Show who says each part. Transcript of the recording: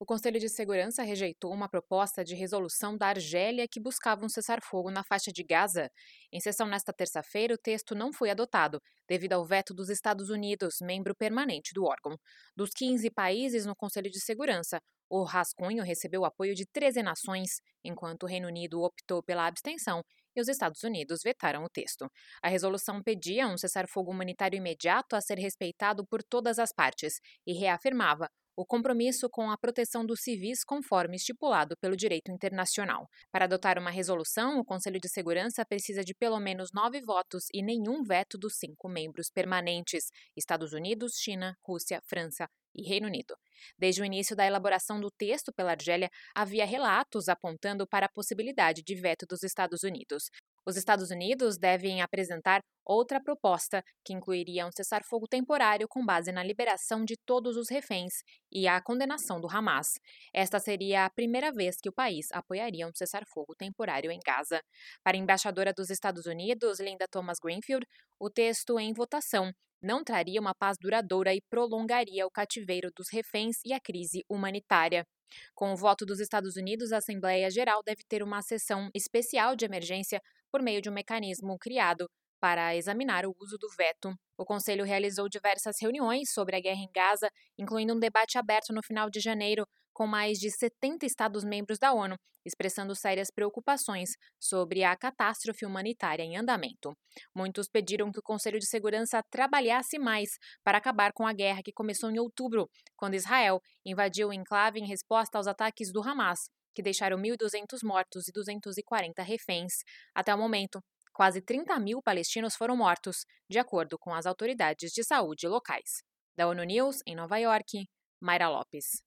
Speaker 1: O Conselho de Segurança rejeitou uma proposta de resolução da Argélia que buscava um cessar-fogo na faixa de Gaza. Em sessão nesta terça-feira, o texto não foi adotado, devido ao veto dos Estados Unidos, membro permanente do órgão. Dos 15 países no Conselho de Segurança, o rascunho recebeu apoio de 13 nações, enquanto o Reino Unido optou pela abstenção e os Estados Unidos vetaram o texto. A resolução pedia um cessar-fogo humanitário imediato a ser respeitado por todas as partes e reafirmava o compromisso com a proteção dos civis conforme estipulado pelo direito internacional. Para adotar uma resolução, o Conselho de Segurança precisa de pelo menos nove votos e nenhum veto dos cinco membros permanentes: Estados Unidos, China, Rússia, França e Reino Unido. Desde o início da elaboração do texto pela Argélia, havia relatos apontando para a possibilidade de veto dos Estados Unidos. Os Estados Unidos devem apresentar outra proposta, que incluiria um cessar-fogo temporário com base na liberação de todos os reféns e a condenação do Hamas. Esta seria a primeira vez que o país apoiaria um cessar-fogo temporário em Gaza. Para a embaixadora dos Estados Unidos, Linda Thomas Greenfield, o texto em votação não traria uma paz duradoura e prolongaria o cativeiro dos reféns e a crise humanitária. Com o voto dos Estados Unidos, a Assembleia Geral deve ter uma sessão especial de emergência por meio de um mecanismo criado para examinar o uso do veto. O Conselho realizou diversas reuniões sobre a guerra em Gaza, incluindo um debate aberto no final de janeiro com mais de 70 Estados-membros da ONU, expressando sérias preocupações sobre a catástrofe humanitária em andamento. Muitos pediram que o Conselho de Segurança trabalhasse mais para acabar com a guerra que começou em outubro, quando Israel invadiu o enclave em resposta aos ataques do Hamas, que deixaram 1.200 mortos e 240 reféns. Até o momento, quase 30 mil palestinos foram mortos, de acordo com as autoridades de saúde locais. Da ONU News, em Nova York, Mayra Lopes.